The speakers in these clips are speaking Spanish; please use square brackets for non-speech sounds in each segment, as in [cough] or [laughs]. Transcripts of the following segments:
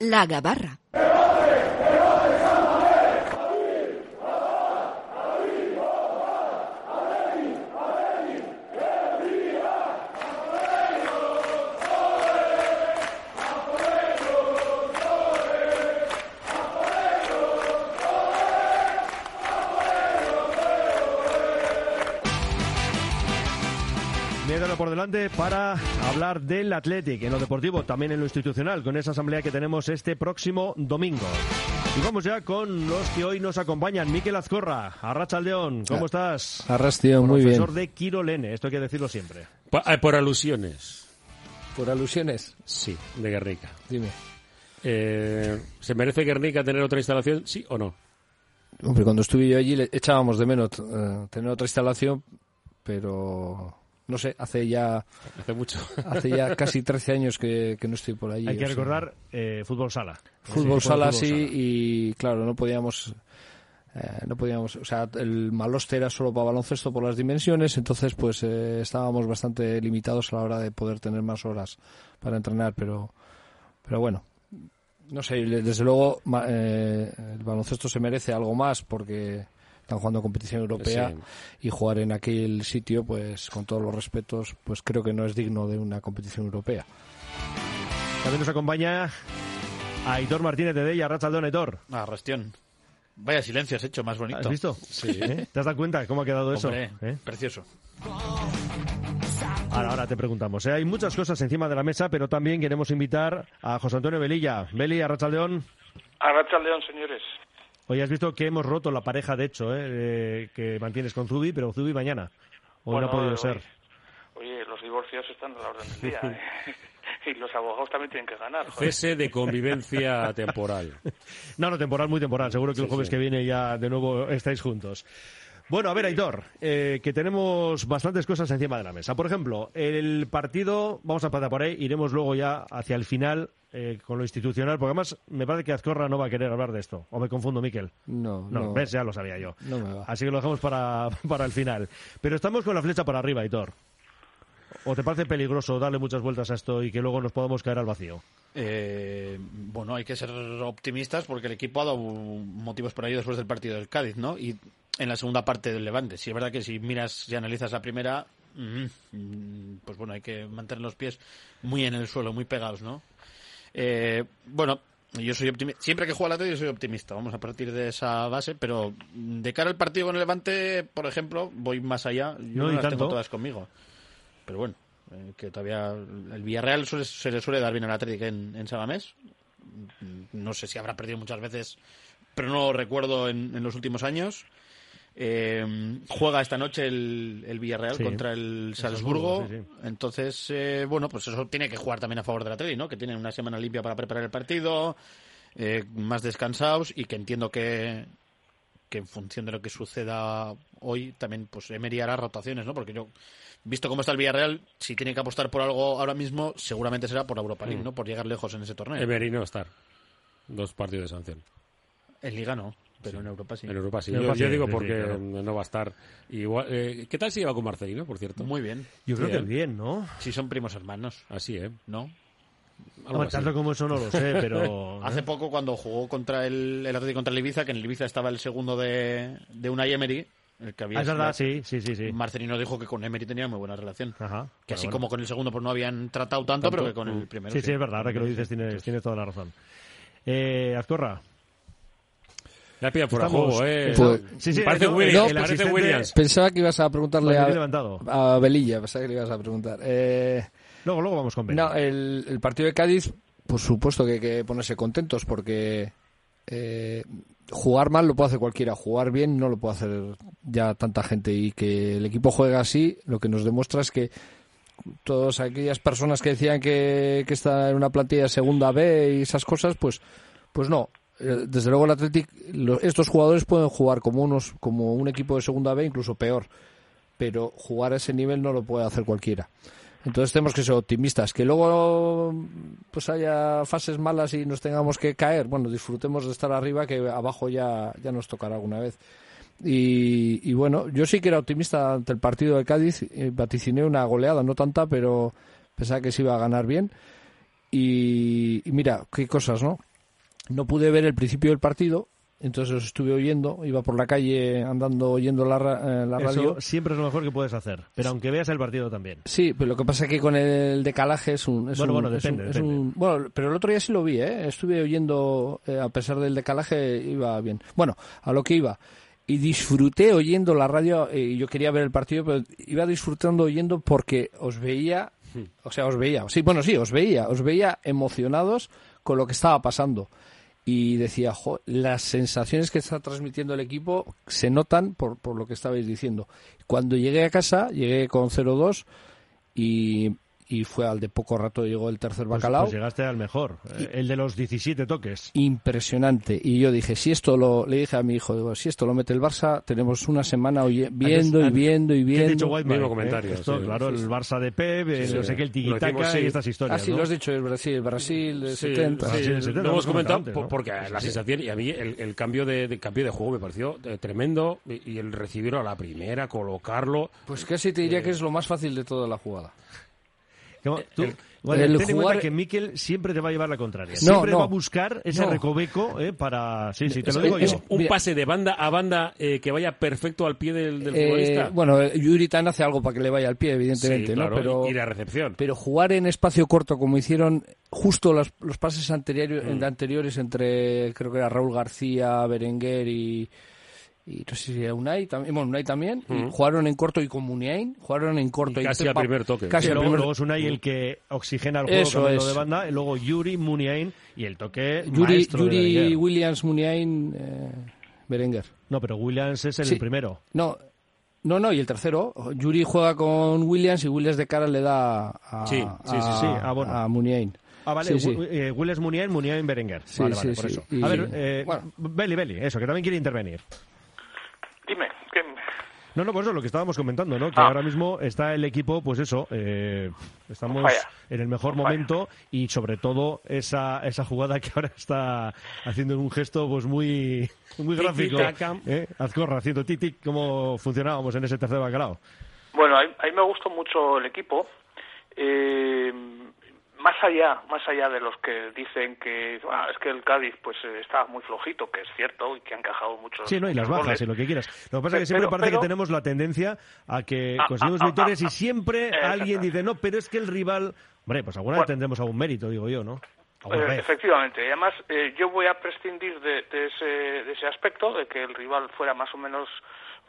La Gabarra. Por delante para hablar del Athletic en lo deportivo, también en lo institucional, con esa asamblea que tenemos este próximo domingo. Y vamos ya con los que hoy nos acompañan. Miquel Azcorra, Arracha León, ¿cómo ah, estás? Arrastio, muy bien. Profesor de Quirolene, esto hay que decirlo siempre. Eh, por, alusiones. ¿Por alusiones? Sí, de Guernica. Dime. Eh, ¿Se merece Guernica tener otra instalación, sí o no? Hombre, cuando estuve yo allí le echábamos de menos eh, tener otra instalación, pero no sé, hace ya... Hace mucho. Hace ya casi 13 años que, no estoy por allí. Hay que recordar eh, fútbol sala. Fútbol sala, sí, y claro, no podíamos... Eh, no podíamos, o sea, el maloste era solo para baloncesto por las dimensiones, entonces pues eh, estábamos bastante limitados a la hora de poder tener más horas para entrenar, pero, pero bueno, no sé, desde luego el baloncesto se merece algo más porque están jugando competición europea y jugar en aquel sitio, pues con todos los respetos, pues creo que no es digno de una competición europea. También nos acompaña Aitor Martínez de Della, Rachaldón Aitor. Ah, Rastión. Vaya silencio has hecho, más bonito. ¿Has visto? Sí. ¿Eh? ¿Te has dado cuenta cómo ha quedado eso? ¿Eh? Precioso. Ahora, ahora te preguntamos. ¿eh? Hay muchas cosas encima de la mesa, pero también queremos invitar a José Antonio Velilla. Beli, a Rachaldeón. A Rachaldeón, señores. Hoy has visto que hemos roto la pareja, de hecho, ¿eh? que mantienes con Zubi, pero Zubi mañana. Hoy no ha podido ser. Oye, los divorcios están a la orden del día. ¿eh? [laughs] y los abogados también tienen que ganar. Cese de convivencia temporal. [laughs] No, no, temporal, muy temporal. Seguro que el jueves que viene ya de nuevo estáis juntos. Bueno, a ver, Aitor, eh, que tenemos bastantes cosas encima de la mesa. Por ejemplo, el partido, vamos a pasar por ahí, iremos luego ya hacia el final eh, con lo institucional, porque además me parece que Azcorra no va a querer hablar de esto. ¿O me confundo, Miquel? No, no. ves, ya lo sabía yo. No me va. Así que lo dejamos para, [laughs] para el final. Pero estamos con la flecha para arriba, Aitor. ¿O te parece peligroso darle muchas vueltas a esto y que luego nos podamos caer al vacío? Eh, bueno, hay que ser optimistas porque el equipo ha dado motivos por ahí después del partido del Cádiz, ¿no? Y en la segunda parte del Levante. Si es verdad que si miras y analizas la primera, mm, pues bueno, hay que mantener los pies muy en el suelo, muy pegados, ¿no? Eh, bueno, yo soy optimista. Siempre que juego la yo soy optimista. Vamos a partir de esa base, pero de cara al partido con el Levante, por ejemplo, voy más allá. Yo no, las tengo todas conmigo. Pero bueno, eh, que todavía el Villarreal se le suele dar bien al Atlético en, en Sabamés. No sé si habrá perdido muchas veces, pero no lo recuerdo en los últimos años. Eh, juega esta noche el, el Villarreal contra el Salzburgo. Entonces, eh, bueno, pues eso tiene que jugar también a favor de la Atleti, ¿no? Que tienen una semana limpia para preparar el partido, eh, más descansados y que entiendo que, que en función de lo que suceda hoy también pues Emery hará rotaciones, ¿no? Porque yo, visto cómo está el Villarreal, si tiene que apostar por algo ahora mismo, seguramente será por Europa League, mm. ¿no? Por llegar lejos en ese torneo. Emery no estar. Dos partidos de sanción. En Liga no. Pero en Europa sí. En Europa sí. yo, digo porque no va a estar igual. Eh, ¿Qué tal si lleva con Marcelino, por cierto? Muy bien. Yo creo que bien, ¿no? Sí, son primos hermanos. Así, ¿eh? ¿No? tanto como eso no lo sé, pero... [laughs] Hace poco cuando jugó contra el, el Atlético contra el Ibiza, que en el Ibiza estaba el segundo de, de una Emery, el que había... Ah, es verdad, sí, sí, sí, sí. Marcelino dijo que con Emery tenía muy buena relación. Ajá, que así como con el segundo pues no habían tratado tanto, pero que con el primero sí. Sí, es verdad, ahora que lo dices tienes, tienes toda la razón. Eh, Azcorra, ya pilla por juego, ¿eh? Pues, sí, sí, parece, Williams, parece Williams. Pensaba que ibas a preguntarle a, a, Belilla, pensaba que le ibas a preguntar. Eh, luego, luego vamos con Belilla. No, el, el, partido de Cádiz, por supuesto que hay que ponerse contentos porque eh, jugar mal lo puede hacer cualquiera, jugar bien no lo puede hacer ya tanta gente y que el equipo juega así, lo que nos demuestra es que todas aquellas personas que decían que, que está en una plantilla segunda B y esas cosas, pues, pues no, desde luego el Athletic, estos jugadores pueden jugar como unos, como un equipo de segunda B, incluso peor, pero jugar a ese nivel no lo puede hacer cualquiera. Entonces tenemos que ser optimistas. Que luego pues haya fases malas y nos tengamos que caer, bueno, disfrutemos de estar arriba, que abajo ya, ya nos tocará alguna vez. Y, bueno, yo sí que era optimista ante el partido de Cádiz, vaticiné una goleada, no tanta, pero pensaba que se iba a ganar bien. Y mira, qué cosas, ¿no? No pude ver el principio del partido, entonces los estuve oyendo, iba por la calle andando oyendo la, eh, la radio. Eso siempre es lo mejor que puedes hacer. Pero aunque veas el partido también. Sí, pero lo que pasa es que con el decalaje es un... Es Bueno, un- bueno, es un- depende, es depende. un- bueno, pero el otro día sí lo vi, ¿eh? Estuve oyendo, eh, a pesar del decalaje, iba bien. Bueno, a lo que iba. Y disfruté oyendo la radio, eh, y yo quería ver el partido, pero iba disfrutando oyendo porque os veía, o sea, os veía, sí, bueno, sí, os veía, os veía emocionados con lo que estaba pasando. Y decía, "Jo, las sensaciones que está transmitiendo el equipo se notan por, por lo que estabais diciendo. Cuando llegué a casa, llegué con 0-2 y, y fue al de poco rato llegó el tercer Pues- bacalao. Pues, llegaste al mejor. eh, El de los 17 toques. Impresionante. Y yo dije, si esto lo, le dije a mi hijo, digo, si esto lo mete el Barça, tenemos una semana oye- viendo y viendo y ¿Qué te ha dicho viendo. Whiteman? Mismo Eh, comentario, esto, sí. claro, el Barça de Pep, eh, Sí, no sí. sé qué, el sí. y estas historias. Ah, sí, ¿no? lo has dicho, el Brasil, Brasil, el Sí, 70. sí, sí, el 70, lo lo hemos comentado antes, ¿no? porque Sí, la sí. sensación y a mí el, el cambio de, de cambio de juego me pareció eh, tremendo y, y el recibirlo a la primera, colocarlo. Pues casi te diría que es lo más fácil de toda la jugada. Como tú, el- bueno, el ten en jugar- cuenta que Mikel siempre te va a llevar la contraria. No, siempre no. va a buscar ese No. recoveco eh, para... Sí, sí, te Es, lo digo es yo. un pase de banda a banda eh, que vaya perfecto al pie del, del Eh, futbolista. bueno, eh, Yuri Tan hace algo para que le vaya al pie, evidentemente, Sí, ¿no? claro, Pero, y, y la recepción. pero jugar en espacio corto como hicieron justo los, los pases anteriores, Mm. anteriores entre, creo que era Raúl García, Berenguer y, y no sé si era Unai también, bueno, Unai también, y jugaron en corto y con Muniain, jugaron en corto Mm. Y casi al primer toque. Casi luego, primer luego es Unai el que oxigena el juego Eso cambiando es. de banda, y luego Yuri, Muniain y el toque Yuri, maestro Yuri. Williams, Muniain, eh, Berenguer. No, pero Williams es el Sí. primero. No, no, no, y el tercero, Yuri juega con Williams y Williams de cara le da a, Sí, sí, sí, a- sí. Ah, bueno. a Muniain. Ah, vale, Sí, sí. Eh, Williams Muniain, Muniain Berenguer. Sí, vale, sí, vale, por sí. eso. Y- A ver, eh, bueno. Beli, Beli, eso, que también quiere intervenir. No, no, por eso lo que estábamos comentando, ¿no? Que Ah. ahora mismo está el equipo, pues eso, eh, estamos Falla. en el mejor Falla. momento y sobre todo esa, esa jugada que ahora está haciendo un gesto pues muy, muy gráfico. ¿eh? Azcorra haciendo titi, cómo funcionábamos en ese tercer bacalao. Bueno, a mí, a mí me gustó mucho el equipo. Eh, más allá, más allá de los que dicen que ah, es que el Cádiz pues eh, está muy flojito, que es cierto y que han encajado muchos. Sí, no, y las bajas y lo que quieras. Lo que pasa es que Pero- siempre parece pero- que tenemos la tendencia a que Ah, conseguimos ah, ah, victorias y siempre ah. alguien dice, no, pero es que el rival... Hombre, pues alguna vez tendremos algún mérito, digo yo, ¿no? Eh, efectivamente, y además eh, yo voy a prescindir de, de ese, de ese aspecto, de que el rival fuera más o menos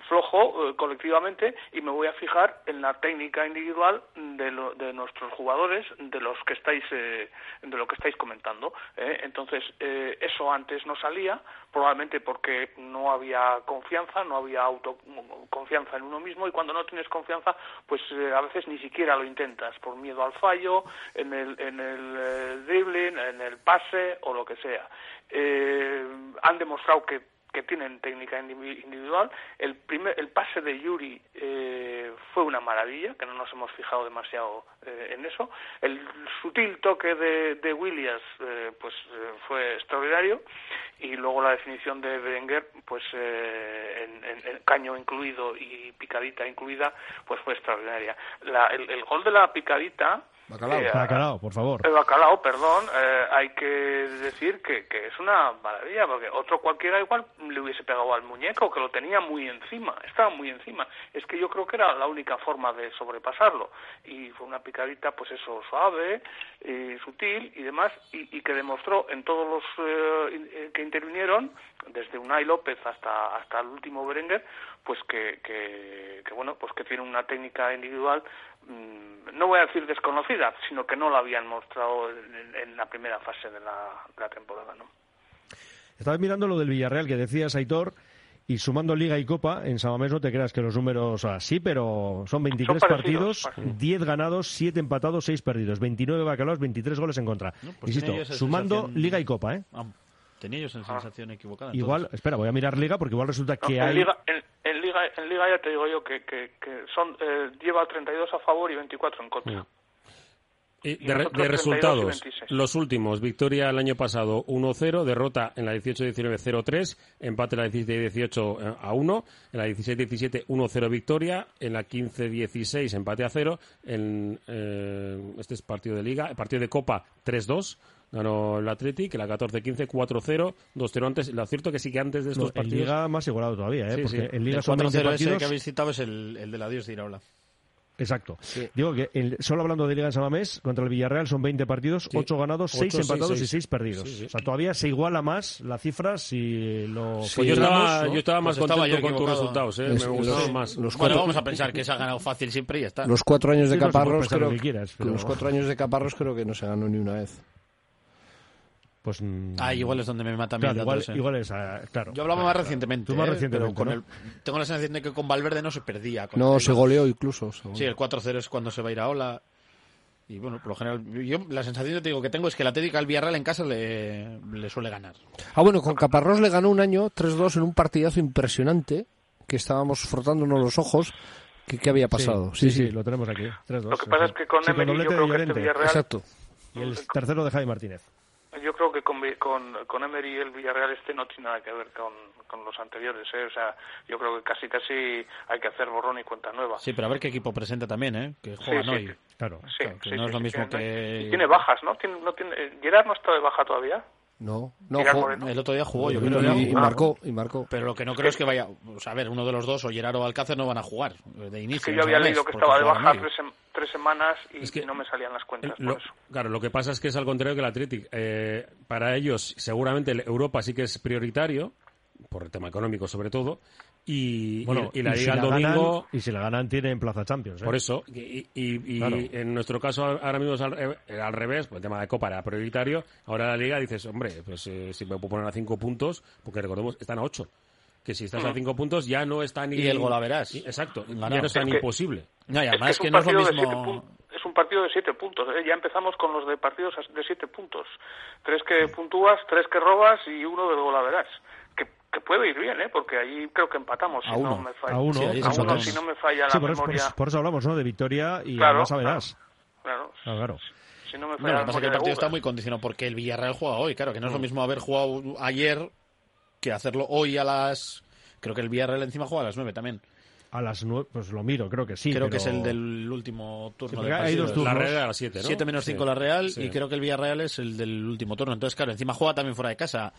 flojo eh, colectivamente, y me voy a fijar en la técnica individual de, lo- de nuestros jugadores, de los que estáis, eh, de lo que estáis comentando. ¿eh? Entonces, eh, eso antes no salía, probablemente porque no había confianza, no había autoconfianza en uno mismo, y cuando no tienes confianza, pues eh, a veces ni siquiera lo intentas, por miedo al fallo, en el, en el dribbling, en el pase o lo que sea. Han demostrado que que tienen técnica indivi- individual. El primer, el pase de Yuri eh, fue una maravilla, que no nos hemos fijado demasiado eh, en eso. El sutil toque de, de Williams, eh, pues eh, fue extraordinario. Y luego la definición de Berenguer, pues eh, en, en- en caño incluido y picadita incluida, pues fue extraordinaria. La- el gol de la picadita Bacalao. eh, Bacalao, por favor. el bacalao, perdón, eh, hay que decir que, que es una maravilla, porque otro cualquiera igual le hubiese pegado al muñeco, que lo tenía muy encima, estaba muy encima. Es que yo creo que era la única forma de sobrepasarlo. Y fue una picadita, pues eso, suave, y sutil y demás, y, y que demostró en todos los eh, eh, que intervinieron, desde Unai López hasta, hasta el último Berenguer, pues que, que, que, bueno, pues que tiene una técnica individual no voy a decir desconocida, sino que no la habían mostrado en, en la primera fase de la, de la temporada, ¿no? Estaba mirando lo del Villarreal que decías, Aitor, y sumando Liga y Copa, en Samamés no te creas que los números así, pero son 23 Son partidos, parecidos, parecidos. 10 ganados, 7 empatados, 6 perdidos, 29 bacalaos, 23 goles en contra. No, pues Insisto, sumando sensación- Liga y Copa, ¿eh? Ah, tenía yo esa sensación equivocada. Igual, entonces. espera, voy a mirar Liga porque igual resulta No, que en, hay... Liga, en, en Liga, en Liga ya te digo yo que, que, que son eh, lleva 32 a favor y 24 en contra. Y Y de, re- de 32 y resultados, 26. los últimos, victoria el año pasado 1-0, derrota en la 18-19 0-3, empate en la 17-18 a 1, en la 16-17 1-0 victoria, en la 15-16 empate a 0, en eh, este es partido de liga, el partido de copa 3-2, ganó el Athletic, la 14-15, 4-0, 2-0 antes. Lo cierto que sí que antes de estos No, en partidos... Liga más igualado todavía, ¿eh? Sí, porque sí. en Liga El son 20 4-0 ese partidos. que habéis citado es el, el del adiós de Iraola. Exacto. Digo que el- solo hablando de Liga en Samamés, contra el Villarreal son 20 partidos, Sí. 8 ganados, 6 Ocho, seis, empatados y seis. 6 perdidos. Sí, sí. O sea, todavía se iguala más la cifra si lo Pues yo estaba, ¿no? yo estaba más Pues estaba contento yo con tus resultados, ¿eh? Es- me gustaban los- más. los Bueno, cuatro- vamos a pensar que se ha ganado fácil siempre y ya está. Los cuatro años de Sí, no, Caparros pensar creo que quieras, pero- los cuatro años de Caparros creo que no se ganó ni una vez. Pues, mm, Ah, igual es donde me mata claro, dato igual, ese. igual es, ah, claro. Yo hablaba claro, más claro. recientemente. Tú más ¿eh? recientemente, pero con ¿no? el- tengo la sensación de que con Valverde no se perdía. con No, el- se goleó incluso. Sí, el 4-0 es cuando se va a ir a Ola. Y bueno, por lo general, yo la sensación que te digo que tengo es que la Atlético al Villarreal en casa le, le suele ganar. Ah, bueno, con Caparrós le ganó un año 3-2 en un partidazo impresionante que estábamos frotándonos los ojos. ¿Qué, qué había pasado? Sí, sí, lo tenemos aquí. 3-2. Lo que pasa es que con Sí, Emery yo creo que este. Villarreal Exacto. Y el tercero de Javi Martínez. Yo creo que con, con, con Emery el Villarreal este no tiene nada que ver con, con los anteriores. ¿eh? O sea, yo creo que casi casi hay que hacer borrón y cuenta nueva. Sí, pero a ver qué equipo presenta también, ¿eh? Que juegan sí, hoy. sí. Claro. Sí, Claro, que sí, no es sí, lo sí, mismo que- Y tiene bajas, ¿no? Tiene, no tiene, eh, Gerard no está de baja todavía. No, no. El otro día jugó, yo y, creo. y- y ¿no? marcó, y marcó. Pero lo que no creo es que vaya. O sea, a ver, uno de los dos, o Gerard o Alcácer, no van a jugar de inicio. Es que yo había leído que estaba de baja tres, sem- tres semanas y, Es que y no me salían las cuentas. Lo- por eso. claro, lo que pasa es que es al contrario que el Athletic. Eh, para ellos, seguramente el Europa sí que es prioritario, por el tema económico sobre todo, y, Bueno, y, y la si Liga el la ganan- domingo... y si la ganan, tienen plaza Champions. ¿eh? Por eso, y, y- y Claro. en nuestro caso ahora mismo es al, al revés, pues el tema de Copa era prioritario, ahora la Liga dices, hombre, pues eh, si me puedo poner a cinco puntos, porque recordemos, están a ocho, que si estás a cinco puntos ya no es tan... Y el golaveras. y- Exacto, Ganado. ya no es tan Es que- imposible. No, y Es además que que, es no un es lo partido de siete mismo. puntos. Es un partido de siete puntos. ¿eh? Ya empezamos con los de partidos de siete puntos. Tres que puntúas, tres que robas y uno del golaveras. Que, que puede ir bien, ¿eh? Porque ahí creo que empatamos. Si A uno. no me falla. A uno, Sí, A si no me falla Sí, la por memoria. eso- por eso hablamos, ¿no? De victoria y Claro, además a verás. Claro. Claro, claro. Si no me No, falla lo la que pasa es que el memoria de partido está muy condicionado porque el Villarreal juega hoy. Claro, que no es lo mismo haber jugado ayer que hacerlo hoy a las. Creo que el Villarreal encima juega a las 9 también. A las nueve, pues lo miro, creo que sí. creo que es el del último turno porque del hay dos partido. La turnos. Real a las siete, ¿no? 7 menos Sí. 5 la Real Sí. y creo que el Villarreal es el del último turno. Entonces, claro, encima juega también fuera de casa.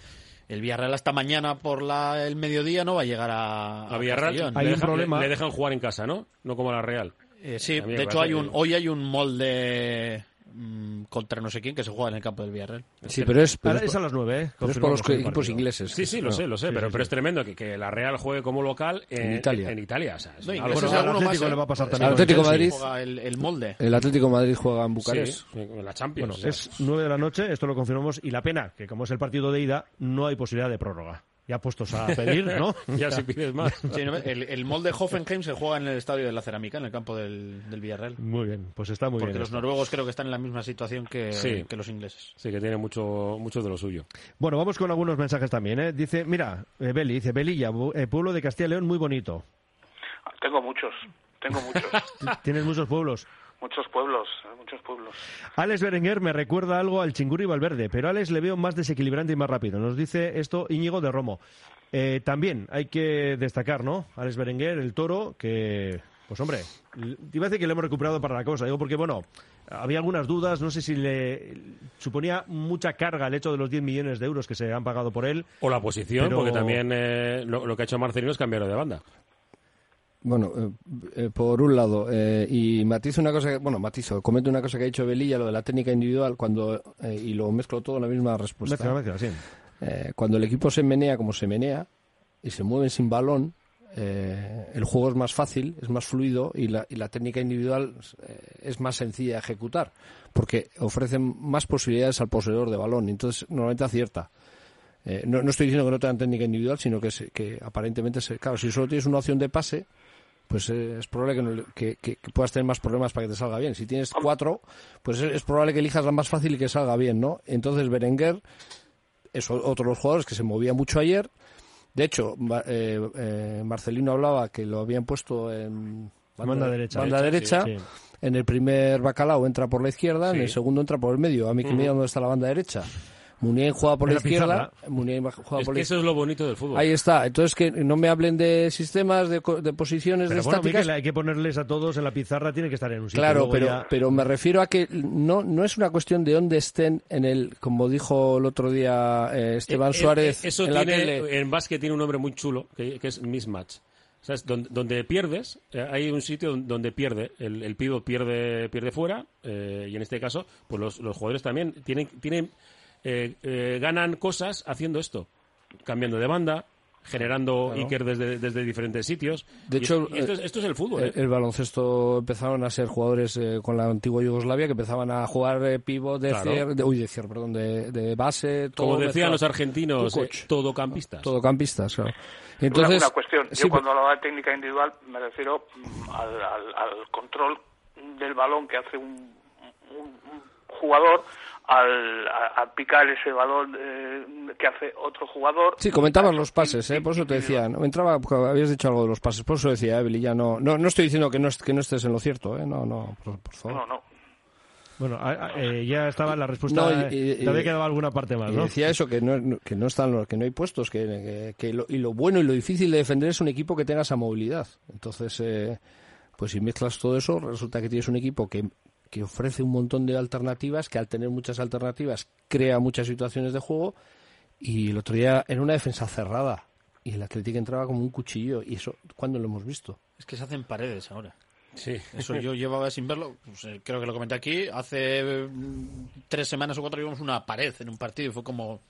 El Villarreal hasta mañana por la, el mediodía no va a llegar a, A Villarreal Castellón. Hay le, un deja- problema. le- le dejan jugar en casa, ¿no? No como la Real. Eh, sí, A de hecho hay un, hoy hay un molde mm, contra no sé quién que se juega en el campo del Villarreal. Sí, pero es, pero Ahora es, es a las nueve, ¿eh? pero es por los equipos ingleses. Sí, sí, lo No. sé, lo sé, Sí, pero, sí, pero sí. es tremendo que, que la Real juegue como local en, En Italia. En Italia, o sea, es No, algo- bueno, al Atlético más, le va a pasar El también Atlético. Madrid. Juega el, el molde. El Atlético Madrid juega en Bucarest. sí, en la Champions. Bueno, o sea. es nueve de la noche, esto lo confirmamos, y la pena, que como es el partido de ida, no hay posibilidad de prórroga. Ya puestos a pedir, ¿no? [laughs] Ya si pides más. [laughs] Sí, ¿no? el, el molde Hoffenheim se juega en el estadio de la Cerámica, en el campo del, del Villarreal. Muy bien, pues está muy Porque bien. los esto. noruegos creo que están en la misma situación que, Sí. que los ingleses. Sí, que tiene mucho, mucho de lo suyo. Bueno, vamos con algunos mensajes también, ¿eh? Dice, mira, eh, Beli, dice, Belilla, eh, pueblo de Castilla y León muy bonito. Tengo muchos. Tengo muchos. [laughs] Tienes muchos pueblos. Muchos pueblos. Muchos pueblos. Alex Berenguer me recuerda algo al Chingurri Valverde, pero Alex le veo más desequilibrante y más rápido. Nos dice esto Íñigo de Romo. Eh, también hay que destacar, ¿no? Alex Berenguer, el toro, que, pues hombre, te iba a decir que le hemos recuperado para la cosa. Digo, porque bueno, había algunas dudas, no sé si le suponía mucha carga el hecho de los 10 millones de euros que se han pagado por él. O la posición, Pero- porque también eh, lo, lo que ha hecho Marcelino es cambiarlo de banda. Bueno, eh, eh, por un lado, eh, y matizo una cosa, que, bueno, matizo, comento una cosa que ha dicho Belilla, lo de la técnica individual, cuando eh, y lo mezclo todo en la misma respuesta. Mezcla, mezcla, sí. Eh, cuando el equipo se menea como se menea y se mueve sin balón, eh, el juego es más fácil, es más fluido y la, y la técnica individual es más sencilla de ejecutar, porque ofrecen más posibilidades al poseedor de balón, entonces normalmente acierta. Eh, no, no estoy diciendo que no tengan técnica individual, sino que, se- que aparentemente, se, claro, si solo tienes una opción de pase, pues eh, es probable que, no le- que- que- que puedas tener más problemas para que te salga bien. Si tienes cuatro, pues es, es probable que elijas la más fácil y que salga bien, ¿no? Entonces Berenguer es otro de los jugadores que se movía mucho ayer. De hecho, eh, eh, Marcelino hablaba que lo habían puesto en Banda derecha. banda derecha. Sí. En el primer bacalao entra por la izquierda, en el segundo entra por el medio. A mí que me diga dónde está la banda derecha. Muniain juega por la la izquierda. Muniain juega Es por que la eso es lo bonito del fútbol. Ahí está. Entonces que no me hablen de sistemas, de, de posiciones, Pero de bueno, estáticas. Hay que ponerles a todos en la pizarra, tiene que estar en un sitio. Claro, pero, ya- pero me refiero a que no, no es una cuestión de dónde estén en el, como dijo el otro día eh, Esteban Eh, eh, Suárez eh, Eso en la tiene, tele. en básquet tiene un nombre muy chulo, que, que es mismatch. ¿Sabes? Donde, donde pierdes, eh, hay un sitio donde pierde, el, el pivot pierde, pierde fuera, eh, y en este caso, pues los, los jugadores también tienen, tienen eh, eh, ganan cosas haciendo esto, cambiando de banda, generando Claro. Iker desde, desde diferentes sitios. De Y hecho, esto, es, esto es el fútbol. El, ¿eh? el baloncesto empezaron a ser jugadores eh, con la antigua Yugoslavia que empezaban a jugar eh, pivot de Claro. cier- de, uy, de cier, perdón, de, de base, todo Como decían mezclado. los argentinos, eh, todocampistas. Todocampistas, claro. Entonces, una, cuestión. Yo sí, cuando hablaba de técnica individual me refiero mm, al, al- al control del balón que hace un, un- un jugador al, a, a picar ese balón eh, que hace otro jugador. Sí, comentaban los pases, ¿eh? por eso te decía. ¿no? Entraba, habías dicho algo de los pases, por eso decía, Evely, ya no, no, no estoy diciendo que no, est- que no estés en lo cierto, ¿eh? no, no, por, por favor. No, no. Bueno, a- a- eh, ya estaba la respuesta. No, eh, y- y- todavía quedaba alguna parte más, decía eso, que no, no- que no están los- que no hay puestos, que, que- que lo, y lo bueno y lo difícil de defender es un equipo que tenga esa movilidad. Entonces, eh, pues si mezclas todo eso, resulta que tienes un equipo que, que ofrece un montón de alternativas, que al tener muchas alternativas crea muchas situaciones de juego, y el otro día en una defensa cerrada, y el Atlético entraba como un cuchillo, y eso, ¿cuándo lo hemos visto? Es que se hacen paredes ahora. Sí. Eso yo llevaba sin verlo, pues, eh, creo que lo comenté aquí, hace mm, tres semanas o cuatro vimos una pared en un partido y fue como...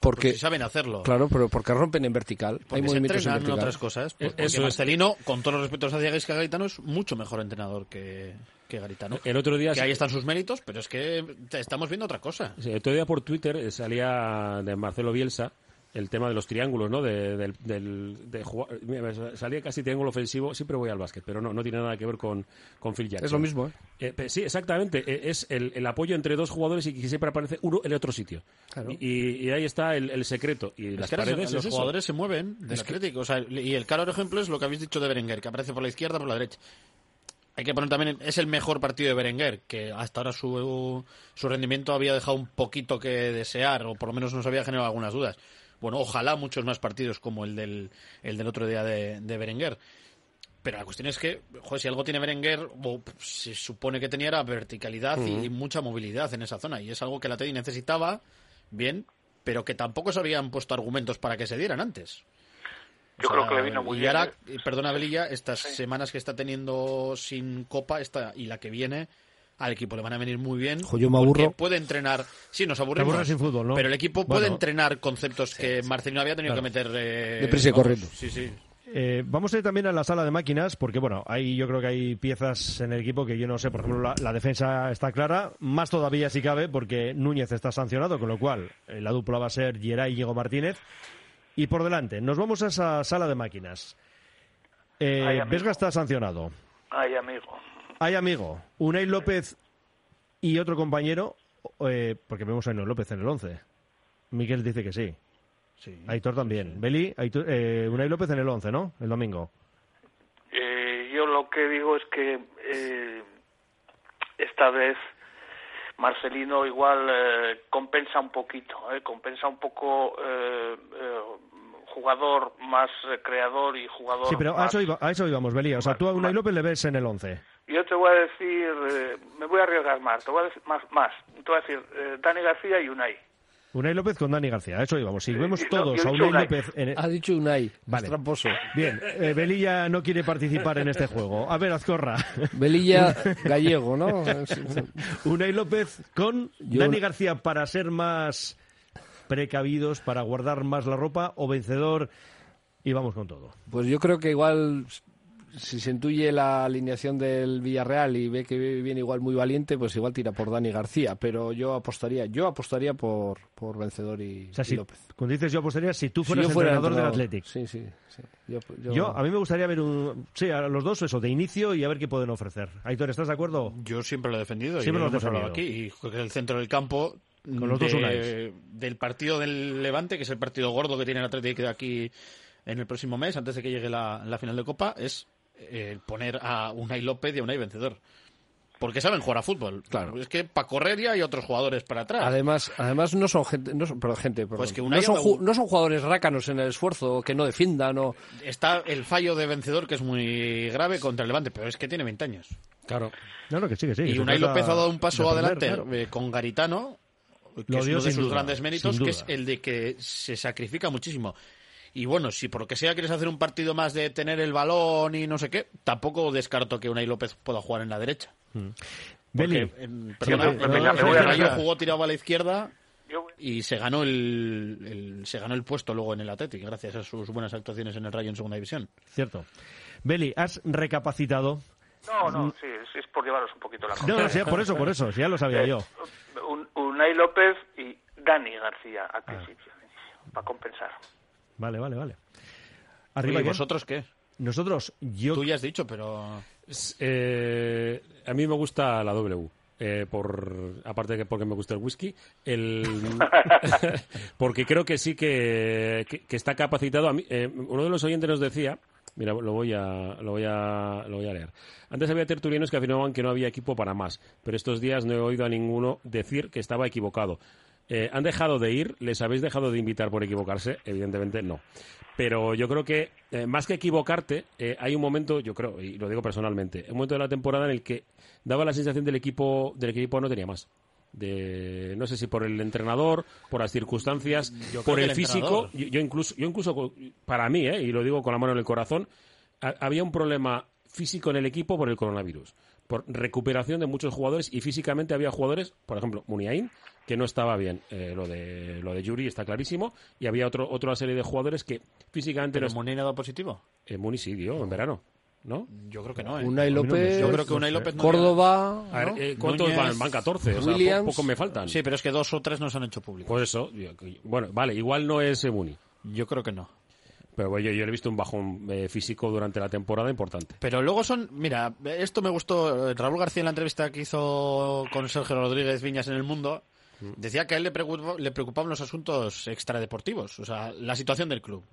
Porque, saben hacerlo. claro, pero porque rompen en vertical, Porque hay se movimientos en entrenan en vertical. otras cosas. Porque eso es. Marcelino, con todos los respetos hacia Gaisca Garitano, es mucho mejor entrenador que, que Garitano. El otro día Que ahí están sus méritos, pero es que estamos viendo otra cosa. Sí, el otro día por Twitter eh, salía de Marcelo Bielsa el tema de los triángulos, ¿no? De, del, del- de jugar- mira, me salía casi triángulo ofensivo. Siempre voy al básquet, pero no, no tiene nada que ver con, con Phil Jackson. Es lo mismo, ¿eh? Eh, sí, exactamente. Eh, Es el, el apoyo entre dos jugadores y que siempre aparece uno en el otro sitio. Claro. Y, y ahí está el, el secreto. Y Es las que paredes los es eso. jugadores se mueven del Atlético. O sea, y el claro ejemplo es lo que habéis dicho de Berenguer, que aparece por la izquierda, por la derecha. Hay que poner también, es el mejor partido de Berenguer, que hasta ahora su, su rendimiento había dejado un poquito que desear, o por lo menos nos había generado algunas dudas. Bueno, ojalá muchos más partidos como el del, el del otro día de, de Berenguer. Pero la cuestión es que, joder, si algo tiene Berenguer, o se supone que tenía era verticalidad y, y mucha movilidad en esa zona. Y es algo que la Teddy necesitaba, bien, pero que tampoco se habían puesto argumentos para que se dieran antes. Yo creo que le vino muy y bien. ahora, ¿eh? perdona Belilla, estas semanas que está teniendo sin Copa esta y la que viene, al equipo le van a venir muy bien. Yo me aburro. puede entrenar. Sí, nos aburrimos. Te aburres sin fútbol, ¿no? Pero el equipo puede Bueno. entrenar conceptos que Marcelino había tenido Claro. que meter. Eh, Deprisa y corriendo. Sí, sí. Eh, vamos a ir también a la sala de máquinas, porque bueno, ahí yo creo que hay piezas en el equipo que yo no sé, por ejemplo, la, la defensa está clara, más todavía si cabe, porque Núñez está sancionado, con lo cual eh, la dupla va a ser Geray y Diego Martínez. Y por delante, nos vamos a esa sala de máquinas. Eh, Ay. Vesga está sancionado. Ay, amigo. Hay amigo, Unai López y otro compañero, eh, porque vemos a Unai López en el 11. Miguel dice que sí. sí. Aitor también. Beli, Aitor- eh, Unai López en el 11, ¿no? El domingo. Eh, yo lo que digo es que eh, esta vez Marcelino igual eh, compensa un poquito, eh, compensa un poco eh, eh, jugador más creador y jugador Sí, pero a eso, iba- a eso íbamos, Belía. O sea, tú a Unai López le ves en el 11. Yo te voy a decir, eh, me voy a arriesgar más, te voy a decir más, más. Te voy a decir eh, Dani García y Unai. Unai López con Dani García, eso íbamos. Si vemos no, todos a Unai Unai. López en el... Ha dicho Unai, Vale. es tramposo. Bien, eh, Belilla no quiere participar en este juego. A ver, Azcorra. Belilla gallego, ¿no? [laughs] Unai López con Yo- Dani García para ser más precavidos, para guardar más la ropa, o vencedor, y vamos con todo. Pues yo creo que igual, si se intuye la alineación del Villarreal y ve que viene igual muy valiente, pues igual tira por Dani García. Pero yo apostaría, yo apostaría por, por vencedor y, O sea, y si, López. cuando dices yo apostaría, si tú Si fueras yo fuera entrenador del entrenador. Athletic. Sí, sí, sí. Yo, yo- Yo, a mí me gustaría ver un... Sí, a los dos, eso, de inicio y a ver qué pueden ofrecer. Aitor, ¿estás de acuerdo? Yo siempre lo he defendido Siempre y lo hemos hablado aquí. defendido. Y creo que el centro del campo Con los dos de- Unais. del partido del Levante, que es el partido gordo que tiene el Atlético de aquí en el próximo mes, antes de que llegue la, la final de Copa, es eh, poner a Unai López y a Unai Vencedor. porque saben jugar a fútbol. Claro. Es que para correr ya hay otros jugadores para atrás. Además, además no son gente, no son, perdón, gente, perdón. Pues que no, son, no son jugadores rácanos en el esfuerzo, que no defiendan o... Está el fallo de vencedor que es muy grave contra el Levante, pero es que tiene 20 años. Claro. No, que sí, que sí. y Unai López ha dado un paso adelante claro. eh, con Garitano, que Lo es uno de sus duda, grandes méritos, que es el de que se sacrifica muchísimo. Y bueno, si por lo que sea quieres hacer un partido más de tener el balón y no sé qué, tampoco descarto que Unai López pueda jugar en la derecha. Beli, Porque, en- Sí, perdona, me- en Rayo jugó tirado a la izquierda y se ganó el, el- se ganó el puesto luego en el Athletic gracias a sus buenas actuaciones en el Rayo en segunda división. cierto. Beli, ¿has recapacitado? No, no, sí, es, es por llevaros un poquito la No, no, sí, por eso, por eso, sí, ya lo sabía yo. Un, Unai López y Dani García al principio, para compensar. Vale, vale, vale. ¿Y Arriba, ¿qué? vosotros qué? Nosotros, yo... Tú ya has dicho, pero eh, a mí me gusta la W. eh, por aparte de que porque me gusta el whisky, el [laughs] [laughs] porque creo que sí que, que- que está capacitado. A mí, eh, uno de los oyentes nos decía, mira, lo voy a lo voy a lo voy a leer. Antes había tertulianos que afirmaban que no había equipo para más, pero estos días no he oído a ninguno decir que estaba equivocado. Eh, ¿Han dejado de ir? ¿Les habéis dejado de invitar por equivocarse? Evidentemente no. Pero yo creo que, eh, más que equivocarte, eh, hay un momento, yo creo, y lo digo personalmente, un momento de la temporada en el que daba la sensación del equipo, del equipo no tenía más. De, no sé si por el entrenador, por las circunstancias, Yo por el el físico. Yo, yo incluso, yo incluso, para mí, eh, y lo digo con la mano en el corazón, ha- había un problema físico en el equipo por el coronavirus, por recuperación de muchos jugadores y físicamente había jugadores, por ejemplo, Muniain, que no estaba bien. Eh, lo de lo de Yuri está clarísimo y había otro otra serie de jugadores que físicamente pero no Munir ha dado positivo. eh, Muni sí dio en verano, ¿no? Yo creo que no. ¿eh? Unai López. Yo creo que Unai. López no Córdoba, A ver, ¿no? eh, ¿cuántos Núñez, van? Van 14, o sea, po- Williams. poco me faltan. Sí, pero es que dos o tres no se han hecho públicos. Pues eso, yo- bueno, vale, igual no es eh, Muni, Yo creo que no. pero bueno, yo, yo he visto un bajón eh, físico durante la temporada importante. Pero luego son, mira, esto me gustó. Raúl García en la entrevista que hizo con Sergio Rodríguez Viñas en El Mundo, decía que a él le, preocupa- le preocupaban los asuntos extradeportivos, o sea, la situación del club.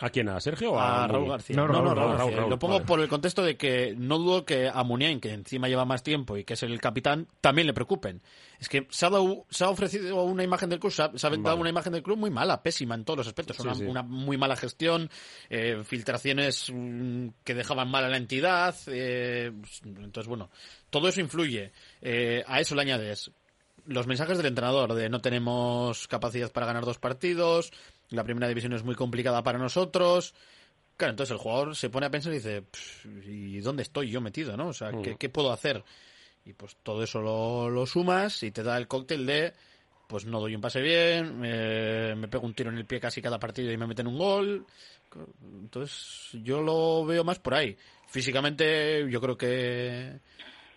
¿A quién? ¿A Sergio o a, A Raúl? García. No, No, Raúl, no, Raúl, Raúl, García. Raúl, Lo pongo vale. por el contexto de que no dudo que a Muniain, que encima lleva más tiempo y que es el capitán, también le preocupen. Es que se ha, dado- se ha ofrecido una imagen del club, se ha, se ha dado una imagen del club muy mala, pésima en todos los aspectos. Sí, una, sí. una muy mala gestión, eh, filtraciones mm, que dejaban mal a la entidad. eh, entonces, bueno, todo eso influye. Eh, a eso le añades los mensajes del entrenador de no tenemos capacidad para ganar dos partidos, la primera división es muy complicada para nosotros. Claro, entonces el jugador se pone a pensar y dice, "Pff, ¿y dónde estoy yo metido, no? O sea, ¿qué, qué puedo hacer? Y pues todo eso lo, lo sumas y te da el cóctel de, pues no doy un pase bien, eh, me pego un tiro en el pie casi cada partido y me meten un gol. Entonces yo lo veo más por ahí. Físicamente yo creo que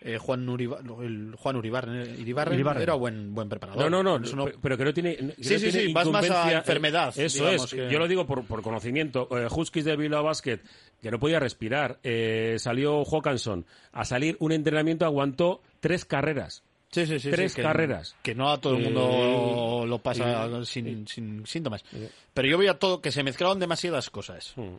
eh, Juan, Uriba- el Juan Uribarren, Iribarren Iribarren. era buen, buen preparador. No, no, no, no- pe- pero que no tiene. que Sí, no sí, tiene sí, vas más a eh, enfermedad, Eso es, que- yo lo digo por, por conocimiento. Eh, Huskies de Bilbao Basket, que no podía respirar. Eh, salió Hawkinson. A salir un entrenamiento aguantó tres carreras. Sí, sí, sí, Tres que- carreras. Que no a todo el mundo lo pasa sin, sin síntomas. Pero yo veía todo que se mezclaban demasiadas cosas. Mm.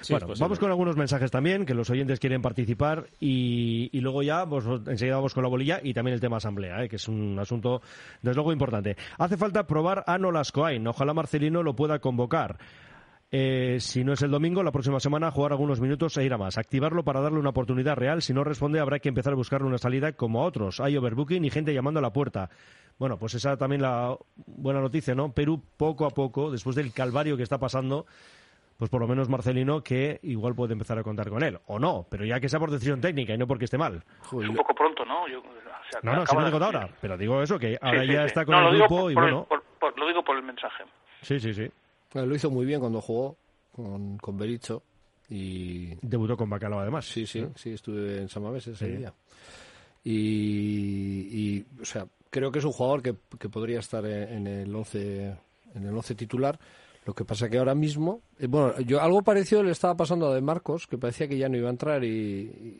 Sí, bueno, vamos con algunos mensajes también, que los oyentes quieren participar y, y luego ya pues, enseguida vamos con la bolilla y también el tema asamblea, ¿eh? que es un asunto desde luego importante. Hace falta probar a Nolascoain, ojalá Marcelino lo pueda convocar. Eh, si no es el domingo, la próxima semana jugar algunos minutos e ir a más. Activarlo para darle una oportunidad real. Si no responde, habrá que empezar a buscarle una salida como a otros. Hay overbooking y gente llamando a la puerta. Bueno, pues esa también la buena noticia, ¿no? Perú poco a poco, después del calvario que está pasando, pues por lo menos Marcelino que igual puede empezar a contar con él. O no, pero ya que sea por decisión técnica y no porque esté mal. Es un poco pronto, ¿no? Yo, o sea, No, no, si no de- digo ahora. Pero digo eso, que ahora sí, ya sí. está con No, el grupo por- y por el- bueno. por- por- lo digo por el mensaje. Sí, sí, sí. Eh, Lo hizo muy bien cuando jugó con, con Bericho y Debutó con Bacalao además. sí, sí, sí, estuve en San Mamés ese Sí. día. Y, y, o sea, creo que es un jugador que, que podría estar en, en el 11 en el 11 titular. Lo que pasa que ahora mismo, eh, bueno, yo algo parecido le estaba pasando a De Marcos, que parecía que ya no iba a entrar y,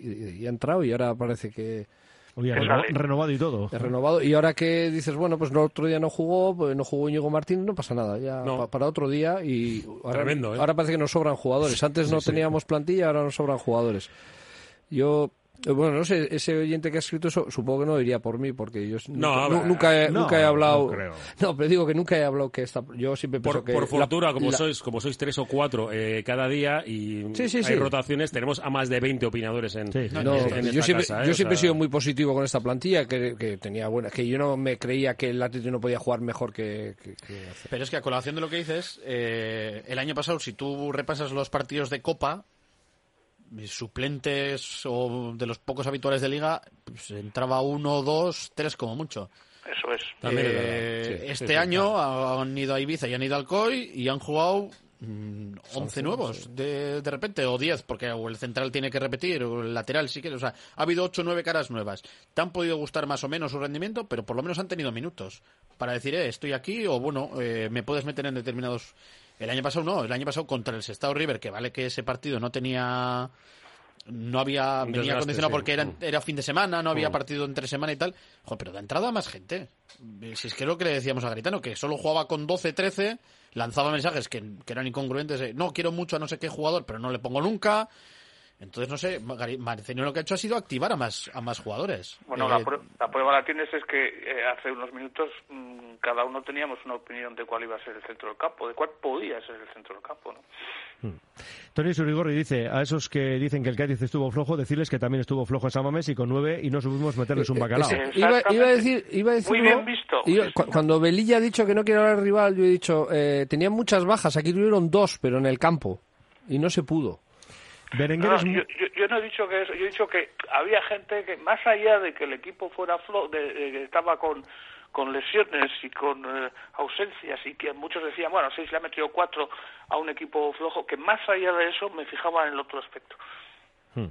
y- y ha entrado y ahora parece que Oye, Pues vale. renovado y todo. es renovado. Y ahora que dices, bueno, pues el otro día no jugó, pues no jugó Íñigo Martín, no pasa nada, ya No. pa- para otro día y ahora, Tremendo, ¿eh? ahora parece que nos sobran jugadores. Antes no teníamos plantilla, ahora nos sobran jugadores. Yo Bueno, no sé, ese oyente que ha escrito eso, supongo que no diría por mí, porque yo No, nunca, nu- eh, nunca, he, no, nunca he hablado. no creo. [laughs] No, pero digo que nunca he hablado que esta. Yo siempre pienso Por, que. por la- fortuna, como la- sois como sois tres o cuatro eh, cada día y Sí, sí, hay sí. rotaciones, tenemos a más de 20 opinadores en, Sí, sí. en- No, en yo esta siempre, casa, ¿eh? yo O siempre he sido muy positivo con esta plantilla, que, que tenía buena, que yo no me creía que el Atlético no podía jugar mejor que, que- que hace. Pero es que a colación de lo que dices, eh, el año pasado, si tú repasas los partidos de Copa, suplentes o de los pocos habituales de Liga, pues entraba uno, dos, tres como mucho. Eso es. También es Eh. Sí, este sí, año claro. han ido a Ibiza y han ido al COI y han jugado mm, 11 nuevos de, de repente, o 10, porque o el central tiene que repetir, o el lateral sí que, o sea, ha habido 8 o 9 caras nuevas. Te han podido gustar más o menos su rendimiento, pero por lo menos han tenido minutos para decir, eh, estoy aquí, o bueno, eh, me puedes meter en determinados... El año pasado no, el año pasado contra el Sestao River, que vale que ese partido no tenía no había venía desgaste, condicionado sí. porque era, Mm. era fin de semana, no había Mm. partido entre semana y tal. Joder, pero de entrada más gente. Si es que es lo que le decíamos a Garitano, que solo jugaba con 12, 13, lanzaba mensajes que, que eran incongruentes. de, no, quiero mucho a no sé qué jugador, pero no le pongo nunca. Entonces, no sé, Marcelino lo que ha hecho ha sido activar a más, a más jugadores. Bueno, Eh, la, prue- la prueba la tienes es que eh, hace unos minutos mm, cada uno teníamos una opinión de cuál iba a ser el centro del campo, de cuál podía ser el centro del campo, ¿no? Tony Surigorri dice a esos que dicen que el Cádiz estuvo flojo, decirles que también estuvo flojo en San Mamés y con nueve y no subimos meterles un bacalao. Ese- iba, iba a decir, iba a Muy decirlo- bien visto. iba- cu- cuando Velilla ha dicho que no quiere hablar al rival, yo he dicho, eh, tenían muchas bajas, aquí tuvieron dos, pero en el campo, y no se pudo. Berenguer No, es yo, yo- yo no he dicho que eso, yo he dicho que había gente que más allá de que el equipo fuera flojo, de, de estaba con, con lesiones y con eh, ausencias y que muchos decían, bueno, sí, se le ha metido cuatro a un equipo flojo, que más allá de eso me fijaba en el otro aspecto. Hmm.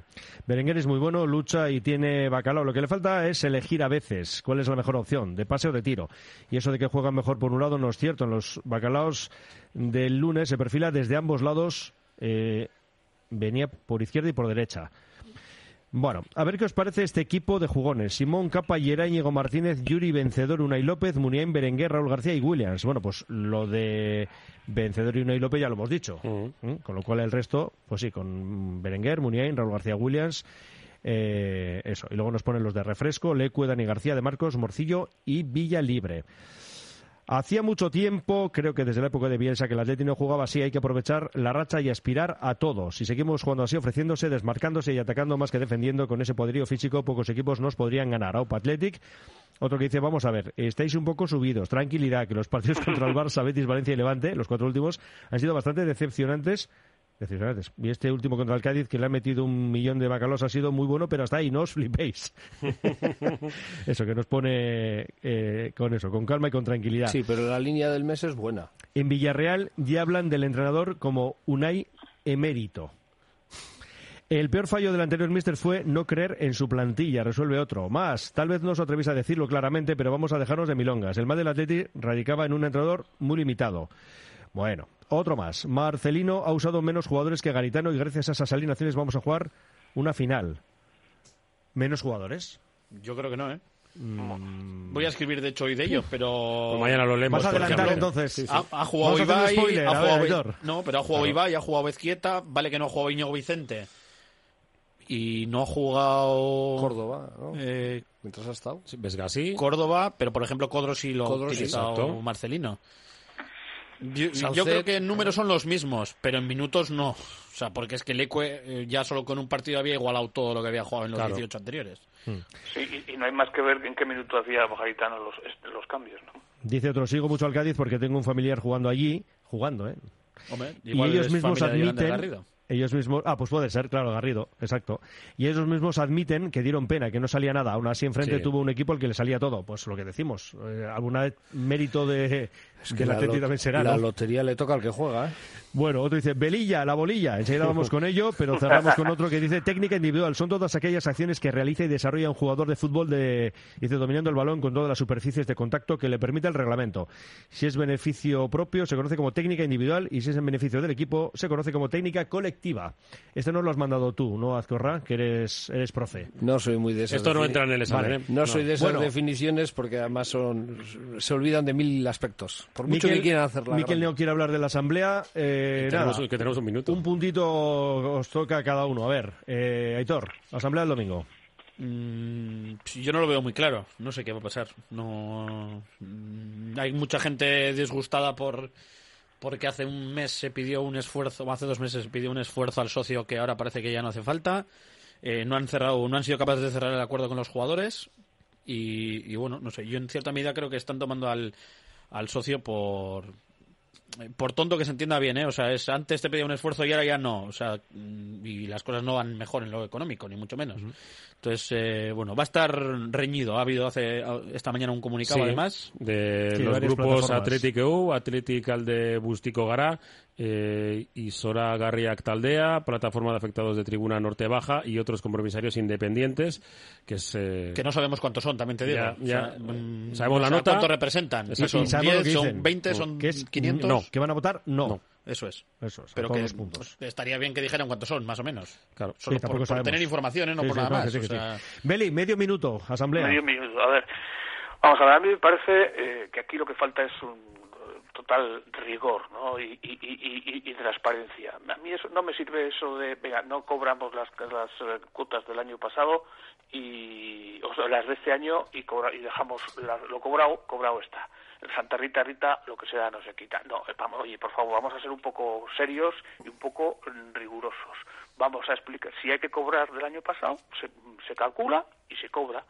Berenguer es muy bueno, lucha y tiene bacalao. Lo que le falta es elegir a veces cuál es la mejor opción, de pase o de tiro. Y eso de que juegan mejor por un lado no es cierto. En los bacalaos del lunes se perfila desde ambos lados. eh, venía por izquierda y por derecha. Bueno, a ver qué os parece este equipo de jugones. Simón Capa, Yera, Íñigo Martínez, Yuri, Vencedor, Unai López, Muniain, Berenguer, Raúl García y Williams. Bueno, pues lo de Vencedor y Unai López ya lo hemos dicho. ¿Mm? Con lo cual el resto, pues sí, con Berenguer, Muniain, Raúl García Williams, eh, eso. Y luego nos ponen los de refresco, Lecue, Dani García, de Marcos, Morcillo y Villa Libre. Hacía mucho tiempo, creo que desde la época de Bielsa, que el Atleti no jugaba así. Hay que aprovechar la racha y aspirar a todo. Si seguimos jugando así, ofreciéndose, desmarcándose y atacando más que defendiendo, con ese poderío físico, pocos equipos nos podrían ganar. Aupa Athletic. Otro que dice, vamos a ver, estáis un poco subidos. Tranquilidad, que los partidos [laughs] contra el Barça, Betis, Valencia y Levante, los cuatro últimos, han sido bastante decepcionantes. Y este último contra el Cádiz, que le ha metido un millón de bacalos, ha sido muy bueno, pero hasta ahí no os flipéis. [laughs] eso, que nos pone eh, con eso, con calma y con tranquilidad. Sí, pero la línea del mes es buena. En Villarreal ya hablan del entrenador como Unai emérito. El peor fallo del anterior míster fue no creer en su plantilla, resuelve otro. Más, tal vez no os atrevéis a decirlo claramente, pero vamos a dejarnos de milongas. El mal del Atleti radicaba en un entrenador muy limitado. Bueno, otro más. Marcelino ha usado menos jugadores que Garitano y gracias a esas alineaciones vamos a jugar una final. ¿Menos jugadores? Yo creo que no, ¿eh? Mm. Voy a escribir, de hecho, hoy de ello, pero... Pues mañana lo leemos. Vas a adelantar entonces. Ha, ha jugado Ibai, spoiler, ha ver, jugado, no, pero ha jugado Ibai, ha jugado Bezquieta, vale que no ha jugado Íñigo Vicente y no ha jugado Córdoba, ¿no? eh, Mientras ha estado. Sí. Córdoba, pero por ejemplo Codro sí lo Codro ha sí, utilizado. Marcelino. Yo, creo que en números son los mismos, pero en minutos no. O sea, porque es que Leque eh, ya solo con un partido había igualado todo lo que había jugado en los Claro. 18 anteriores. Sí, y, y no hay más que ver en qué minuto hacía Garitano los, los cambios, ¿no? Dice otro, sigo mucho al Cádiz porque tengo un familiar jugando allí, jugando, ¿eh? Hombre, y ellos mismos admiten. Ellos mismos ah pues puede ser claro Garrido exacto y ellos mismos admiten que dieron pena que no salía nada aún así enfrente Sí. tuvo un equipo al que le salía todo pues lo que decimos eh, alguna vez mérito de que el la lot- también será La ¿no? lotería le toca al que juega, ¿eh? Bueno, otro dice, Belilla, la bolilla. Enseguida vamos con ello, pero cerramos con otro que dice, técnica individual. Son todas aquellas acciones que realiza y desarrolla un jugador de fútbol, de, dice, dominando el balón con todas las superficies de contacto que le permite el reglamento. Si es beneficio propio, se conoce como técnica individual y si es en beneficio del equipo, se conoce como técnica colectiva. Este no lo has mandado tú, ¿no, Azcorra? Que eres, eres profe. No soy muy de esas Esto no entra en el examen. Vale. ¿eh? No, soy de esas Bueno. definiciones porque además son se olvidan de mil aspectos. Por mucho que quieran hacerla. Miquel. Neo quiere hablar de la asamblea. Eh, Tenemos, nada, que tenemos un minuto. un puntito os toca a cada uno. A ver, eh, Aitor, asamblea del domingo. Mm, yo no lo veo muy claro. No sé qué va a pasar. No mm, hay mucha gente disgustada por porque hace un mes se pidió un esfuerzo, o hace dos meses se pidió un esfuerzo al socio que ahora parece que ya no hace falta. Eh, no han cerrado, no han sido capaces de cerrar el acuerdo con los jugadores y, y bueno, no sé. Yo en cierta medida creo que están tomando al, al socio por por tonto que se entienda bien, ¿eh? O sea, es antes te pedía un esfuerzo y ahora ya no. O sea, mm, y las cosas no van mejor en lo económico, ni mucho menos. Entonces, eh, bueno, va a estar reñido. Ha habido hace esta mañana un comunicado, Sí, además. de Sí, los grupos. Atletic EU, Atletic Alde Bustico Gara, eh, Isora Garriak Taldea, Plataforma de Afectados de Tribuna Norte Baja y otros compromisarios independientes, que es... eh, Que no sabemos cuántos son, también te digo. Ya, O ya. sea, mm, Sabemos o la sea, nota. ¿Cuánto representan? Son Y sabemos lo 10, que son dicen. 20, son que es 500. No, que van a votar, no. No. Eso es. Eso es, Pero que los puntos. pues, estaría bien que dijeran cuántos son, más o menos. Claro. Solo Sí, por, tener información, ¿eh? no Sí, por sí, nada no, más. sí, o sea, Beli, medio minuto, asamblea. Medio minuto. A ver, vamos a ver, a mí me parece eh, que aquí lo que falta es un eh, total rigor ¿no? y, y, y, y- y transparencia. A mí eso no me sirve eso de, venga, no cobramos las, las eh, cuotas del año pasado y o sea, las de este año y, cobra- y dejamos la- lo cobrado, cobrado está. Santa Rita, Rita, lo que se da no se quita. No, eh, vamos, oye, por favor, vamos a ser un poco serios y un poco mm, rigurosos. Vamos a explicar, si hay que cobrar del año pasado, se, se calcula y se cobra.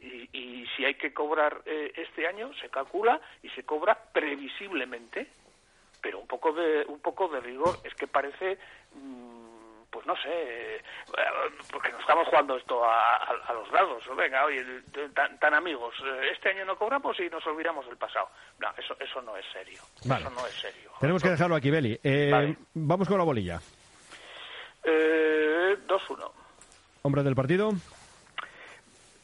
Y, y si hay que cobrar eh, este año, se calcula y se cobra previsiblemente. Pero un poco de, un poco de rigor. Es que parece, mm, pues no sé, eh, porque nos estamos jugando esto a, a- a los dados. Venga, oye, tan, tan amigos, eh, este año no cobramos y nos olvidamos del pasado. No, eso, eso no es serio. Vale. Eso no es serio. Tenemos que dejarlo aquí, Beli. Eh, Vale. Vamos con la bolilla. Eh, 2-1. Hombre del partido.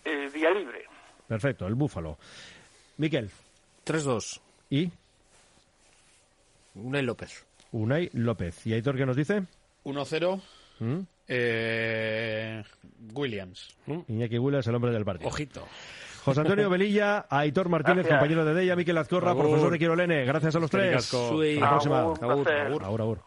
Eh, día libre. Perfecto, el Búfalo. Miquel. 3-2. Y Unai López. Unai López. ¿Y Aitor qué nos dice? 1-0. ¿Mm? eh, Williams. Iñaki Willis, el hombre del partido. Ojito. José Antonio Velilla, Aitor Martínez, Gracias. compañero de Della, Miquel Azcorra, Agur. profesor de Quirolene. Gracias a los tres. Hasta la próxima. Agur. Agur, agur.